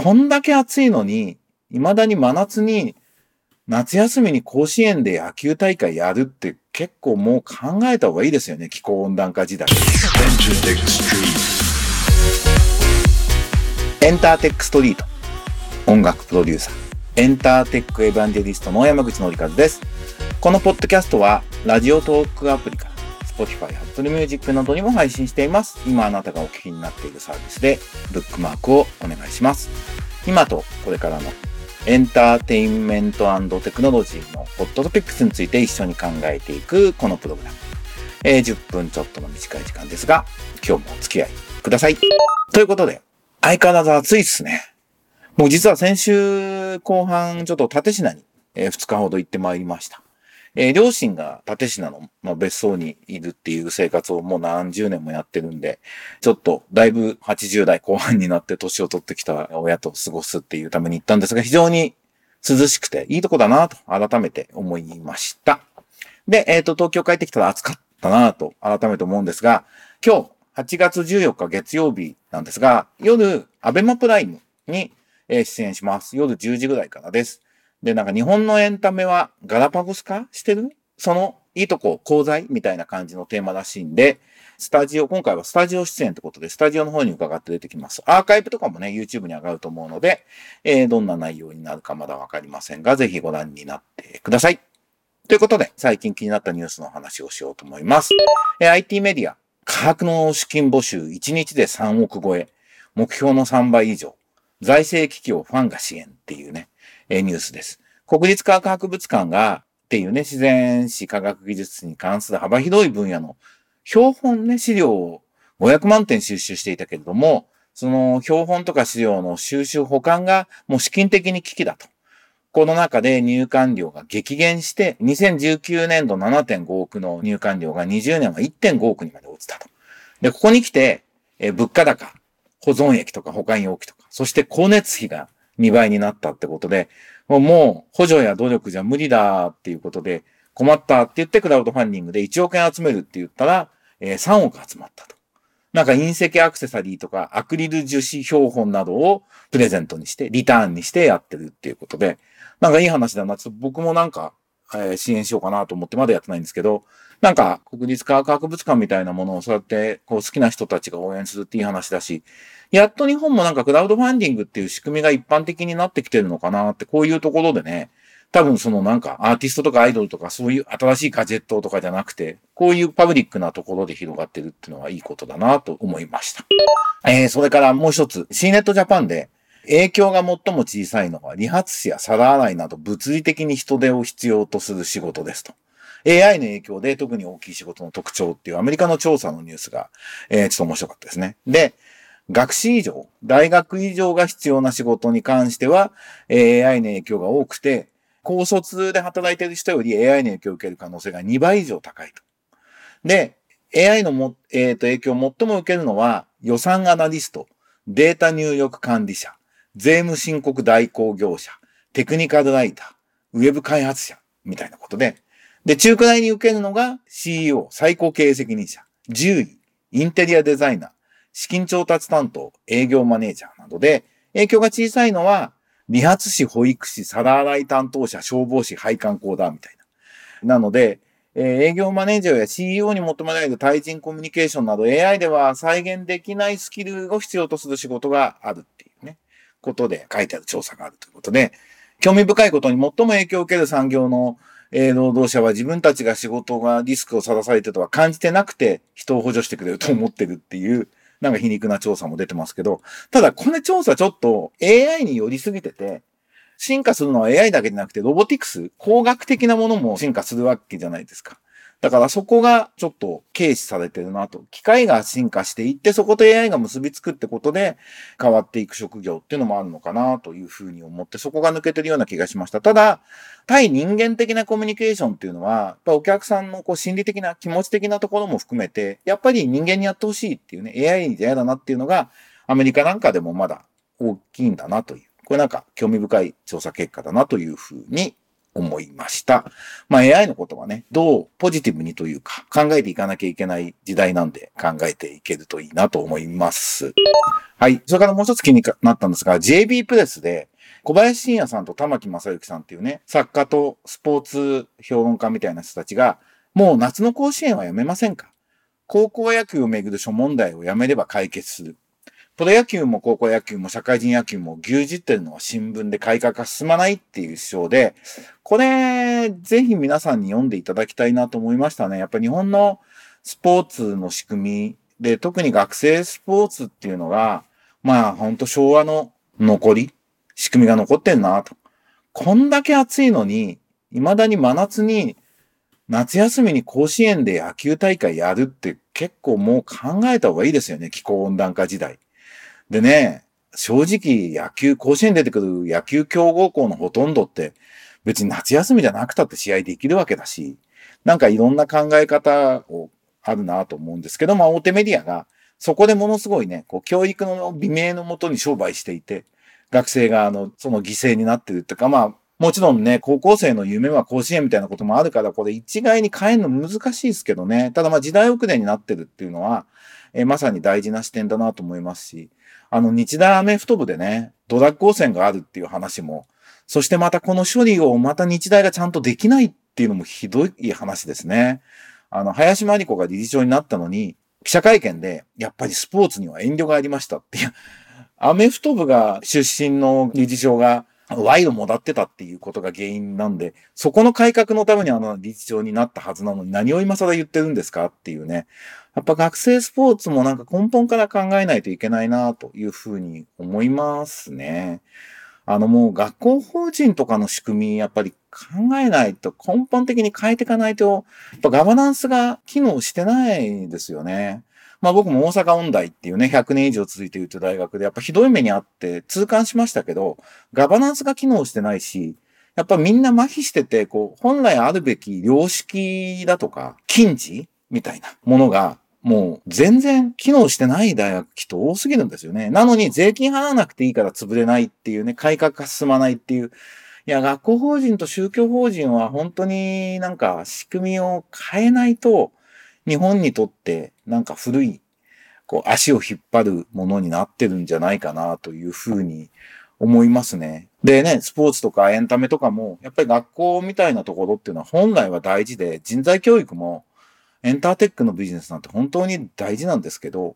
こんだけ暑いのに、未だに真夏に夏休みに甲子園で野球大会やるって結構もう考えた方がいいですよね。気候温暖化時代。エンターテックストリート。音楽プロデューサー。エンターテックエヴァンジェリストの山口のりかずです。このポッドキャストは、ラジオトークアプリから、Spotify、Apple Music などにも配信しています。今あなたがお聞きになっているサービスで、ブックマークをお願いします。今とこれからのエンターテインメントテクノロジーのホットトピックスについて一緒に考えていくこのプログラム。え、10分ちょっとの短い時間ですが、今日もお付き合いください。ということで、相変わらず暑いっすね。もう実は先週後半ちょっと立品に、え、2日ほど行ってまいりました。えー、両親が立品の、まあ、別荘にいるっていう生活をもう何十年もやってるんで、ちょっとだいぶ80代後半になって年を取ってきた親と過ごすっていうために行ったんですが、非常に涼しくていいとこだなと改めて思いました。で、えっ、ー、と、東京帰ってきたら暑かったなと改めて思うんですが、今日8月14日月曜日なんですが、夜、アベマプライムに出演します。夜10時ぐらいからです。で、なんか日本のエンタメはガラパゴス化してる？そのいいとこ、功罪みたいな感じのテーマらしいんで、スタジオ、今回はスタジオ出演ってことで、スタジオの方に伺って出てきます。アーカイブとかもね、YouTube に上がると思うので、えー、どんな内容になるかまだわかりませんが、ぜひご覧になってください。ということで、最近気になったニュースの話をしようと思います。えー、IT メディア、価格の資金募集1日で3億超え、目標の3倍以上、財政危機をファンが支援っていうね、えニュースです。国立科学博物館がっていうね、自然史科学技術に関する幅広い分野の標本ね、資料を500万点収集していたけれども、その標本とか資料の収集保管がもう資金的に危機だと。この中で入館料が激減して、2019年度7.5億の入館料が20年は1.5億にまで落ちたと。で、ここに来て、え物価高、保存液とか保管容器とか、そして光熱費が2倍になったってことで、もう補助や努力じゃ無理だっていうことで、困ったって言ってクラウドファンディングで1億円集めるって言ったら、え、3億集まったと。なんか隕石アクセサリーとかアクリル樹脂標本などをプレゼントにして、リターンにしてやってるっていうことで、なんかいい話だな。ちょっと僕もなんか、え、支援しようかなと思ってまだやってないんですけど、なんか国立科学博物館みたいなものをそうやってこう好きな人たちが応援するっていい話だし、やっと日本もなんかクラウドファンディングっていう仕組みが一般的になってきてるのかなって、こういうところでね、多分そのなんかアーティストとかアイドルとかそういう新しいガジェットとかじゃなくて、こういうパブリックなところで広がってるっていうのはいいことだなと思いました。えー、それからもう一つ、C ネットジャパンで影響が最も小さいのは理髪師や皿洗いなど物理的に人手を必要とする仕事ですと。AI の影響で特に大きい仕事の特徴っていうアメリカの調査のニュースが、えー、ちょっと面白かったですね。で、学士以上、大学以上が必要な仕事に関しては、AI の影響が多くて、高卒で働いてる人より AI の影響を受ける可能性が2倍以上高いと。で、AI のも、えっ、ー、と、影響を最も受けるのは、予算アナリスト、データ入力管理者、税務申告代行業者、テクニカルライター、ウェブ開発者、みたいなことで、で、中華大に受けるのが CEO、最高経営責任者、獣医、インテリアデザイナー、資金調達担当、営業マネージャーなどで、影響が小さいのは、理髪師、保育士、皿洗い担当者、消防士、配管工だ、みたいな。なので、えー、営業マネージャーや CEO に求められる対人コミュニケーションなど AI では再現できないスキルを必要とする仕事があるっていう、ことで書いてある調査があるということで、興味深いことに最も影響を受ける産業の、えー、労働者は自分たちが仕事がリスクをさらされてとは感じてなくて人を補助してくれると思ってるっていう、なんか皮肉な調査も出てますけど、ただこの調査ちょっと AI に寄りすぎてて、進化するのは AI だけじゃなくてロボティクス、工学的なものも進化するわけじゃないですか。だからそこがちょっと軽視されてるなと。機械が進化していって、そこと AI が結びつくってことで変わっていく職業っていうのもあるのかなというふうに思って、そこが抜けてるような気がしました。ただ、対人間的なコミュニケーションっていうのは、やっぱお客さんのこう心理的な気持ち的なところも含めて、やっぱり人間にやってほしいっていうね、AI じゃ嫌だなっていうのが、アメリカなんかでもまだ大きいんだなという。これなんか興味深い調査結果だなというふうに思いました。まあ AI のことはね、どうポジティブにというか考えていかなきゃいけない時代なんで考えていけるといいなと思います。はい。それからもう一つ気になったんですが、JB プレスで小林信也さんと玉木正幸さんっていうね、作家とスポーツ評論家みたいな人たちが、もう夏の甲子園はやめませんか？高校野球をめぐる諸問題をやめれば解決する。プロ野球も高校野球も社会人野球も牛耳ってるのは新聞で改革が進まないっていう主張で、これ、ぜひ皆さんに読んでいただきたいなと思いましたね。やっぱ日本のスポーツの仕組みで、特に学生スポーツっていうのが、まあほんと昭和の残り、仕組みが残ってんなと。こんだけ暑いのに、未だに真夏に、夏休みに甲子園で野球大会やるって結構もう考えた方がいいですよね。気候温暖化時代。でね、正直野球、甲子園出てくる野球強豪校のほとんどって別に夏休みじゃなくたって試合できるわけだし、なんかいろんな考え方をあるなと思うんですけど、まあ大手メディアがそこでものすごいね、こう教育の美名のもとに商売していて、学生があの、その犠牲になってるっていうか、まあ、もちろんね、高校生の夢は甲子園みたいなこともあるから、これ一概に変えるの難しいですけどね。ただまあ時代遅れになってるっていうのは、えー、まさに大事な視点だなと思いますし、あの、日大アメフト部でね、ドラッグ汚染があるっていう話も、そしてまたこの処理をまた日大がちゃんとできないっていうのもひどい話ですね。あの、林真理子が理事長になったのに、記者会見で、やっぱりスポーツには遠慮がありましたっていう、アメフト部が出身の理事長が賄賂もらってたっていうことが原因なんで、そこの改革のためにあの理事長になったはずなのに何を今更言ってるんですかっていうね。やっぱ学生スポーツもなんか根本から考えないといけないなというふうに思いますね。あのもう学校法人とかの仕組みやっぱり考えないと根本的に変えていかないと、やっぱガバナンスが機能してないですよね。まあ僕も大阪音大っていうね、100年以上続いているという大学で、やっぱひどい目にあって痛感しましたけど、ガバナンスが機能してないし、やっぱみんな麻痺してて、こう、本来あるべき良識だとか、禁止みたいなものが、もう全然機能してない大学きっと多すぎるんですよね。なのに税金払わなくていいから潰れないっていうね、改革が進まないっていう。いや、学校法人と宗教法人は本当になんか仕組みを変えないと、日本にとってなんか古い、こう足を引っ張るものになってるんじゃないかなというふうに思いますね。でね、スポーツとかエンタメとかも、やっぱり学校みたいなところっていうのは本来は大事で、人材教育もエンターテックのビジネスなんて本当に大事なんですけど、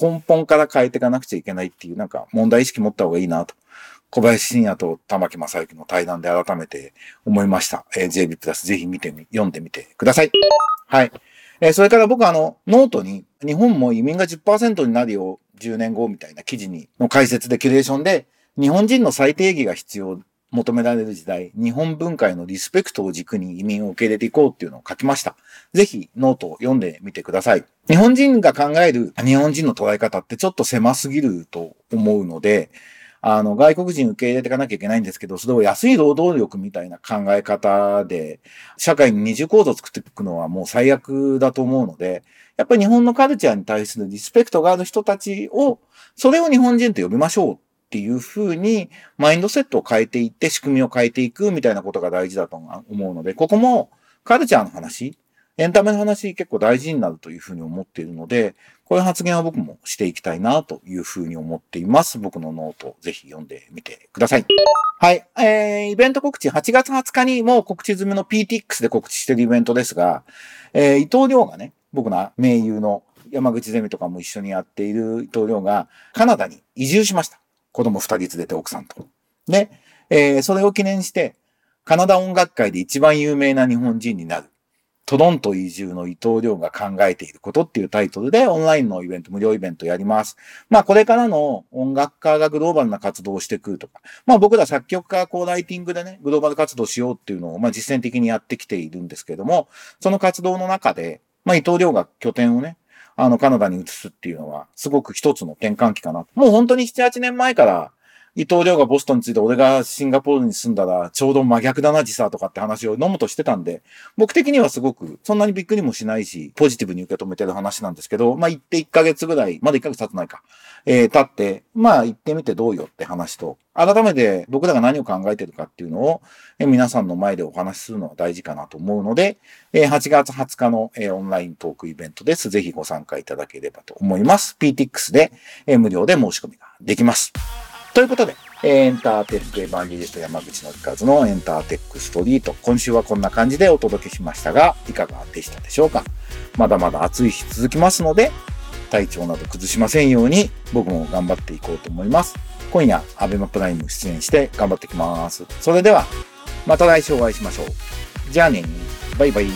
根本から変えていかなくちゃいけないっていうなんか問題意識持った方がいいなと。小林信也と玉木正幸の対談で改めて思いました。えー、JB プラスぜひ見てみ、読んでみてください。はい。えー、それから僕あの、ノートに日本も移民が10%になるよ、10年後みたいな記事に、の解説でキュレーションで、日本人の再定義が必要、求められる時代、日本文化へのリスペクトを軸に移民を受け入れていこうっていうのを書きました。ぜひノートを読んでみてください。日本人が考える日本人の捉え方ってちょっと狭すぎると思うので、あの、外国人受け入れていかなきゃいけないんですけど、それを安い労働力みたいな考え方で、社会に二重構造を作っていくのはもう最悪だと思うので、やっぱり日本のカルチャーに対するリスペクトがある人たちを、それを日本人と呼びましょうっていうふうに、マインドセットを変えていって、仕組みを変えていくみたいなことが大事だと思うので、ここもカルチャーの話、エンタメの話結構大事になるというふうに思っているので、こういう発言は僕もしていきたいなというふうに思っています。僕のノート、ぜひ読んでみてください。はい。えー、イベント告知、8月20日にもう告知済みの PTX で告知しているイベントですが、えー、伊藤亮がね、僕の盟友の山口ゼミとかも一緒にやっている伊藤亮がカナダに移住しました。子供2人連れて奥さんと。で、えー、それを記念して、カナダ音楽界で一番有名な日本人になる。トロント移住の伊藤亮が考えていることっていうタイトルでオンラインのイベント、無料イベントやります。まあこれからの音楽家がグローバルな活動をしてくるとか、まあ僕ら作曲家、こうライティングでね、グローバル活動しようっていうのをまあ実践的にやってきているんですけれども、その活動の中で、まあ伊藤亮が拠点をね、あのカナダに移すっていうのは、すごく一つの転換期かな。もう本当に7、8年前から伊藤亮がボストンについて俺がシンガポールに住んだらちょうど真逆だな、時差とかって話を飲むとしてたんで、僕的にはすごくそんなにびっくりもしないし、ポジティブに受け止めてる話なんですけど、まあ行って1ヶ月ぐらい、まだ1ヶ月経ってないか、えー、経って、まあ行ってみてどうよって話と、改めて僕らが何を考えてるかっていうのを、え、皆さんの前でお話しするのは大事かなと思うので、え、8月20日の、え、オンライントークイベントです。ぜひご参加いただければと思います。PTX で、え、無料で申し込みができます。ということで、エンターテックエヴァンゲリスト山口のりかずのエンターテックストリート。今週はこんな感じでお届けしましたが、いかがでしたでしょうか？まだまだ暑い日続きますので、体調など崩しませんように僕も頑張っていこうと思います。今夜、アベマプライム出演して頑張ってきます。それでは、また来週お会いしましょう。じゃあねバイバイ。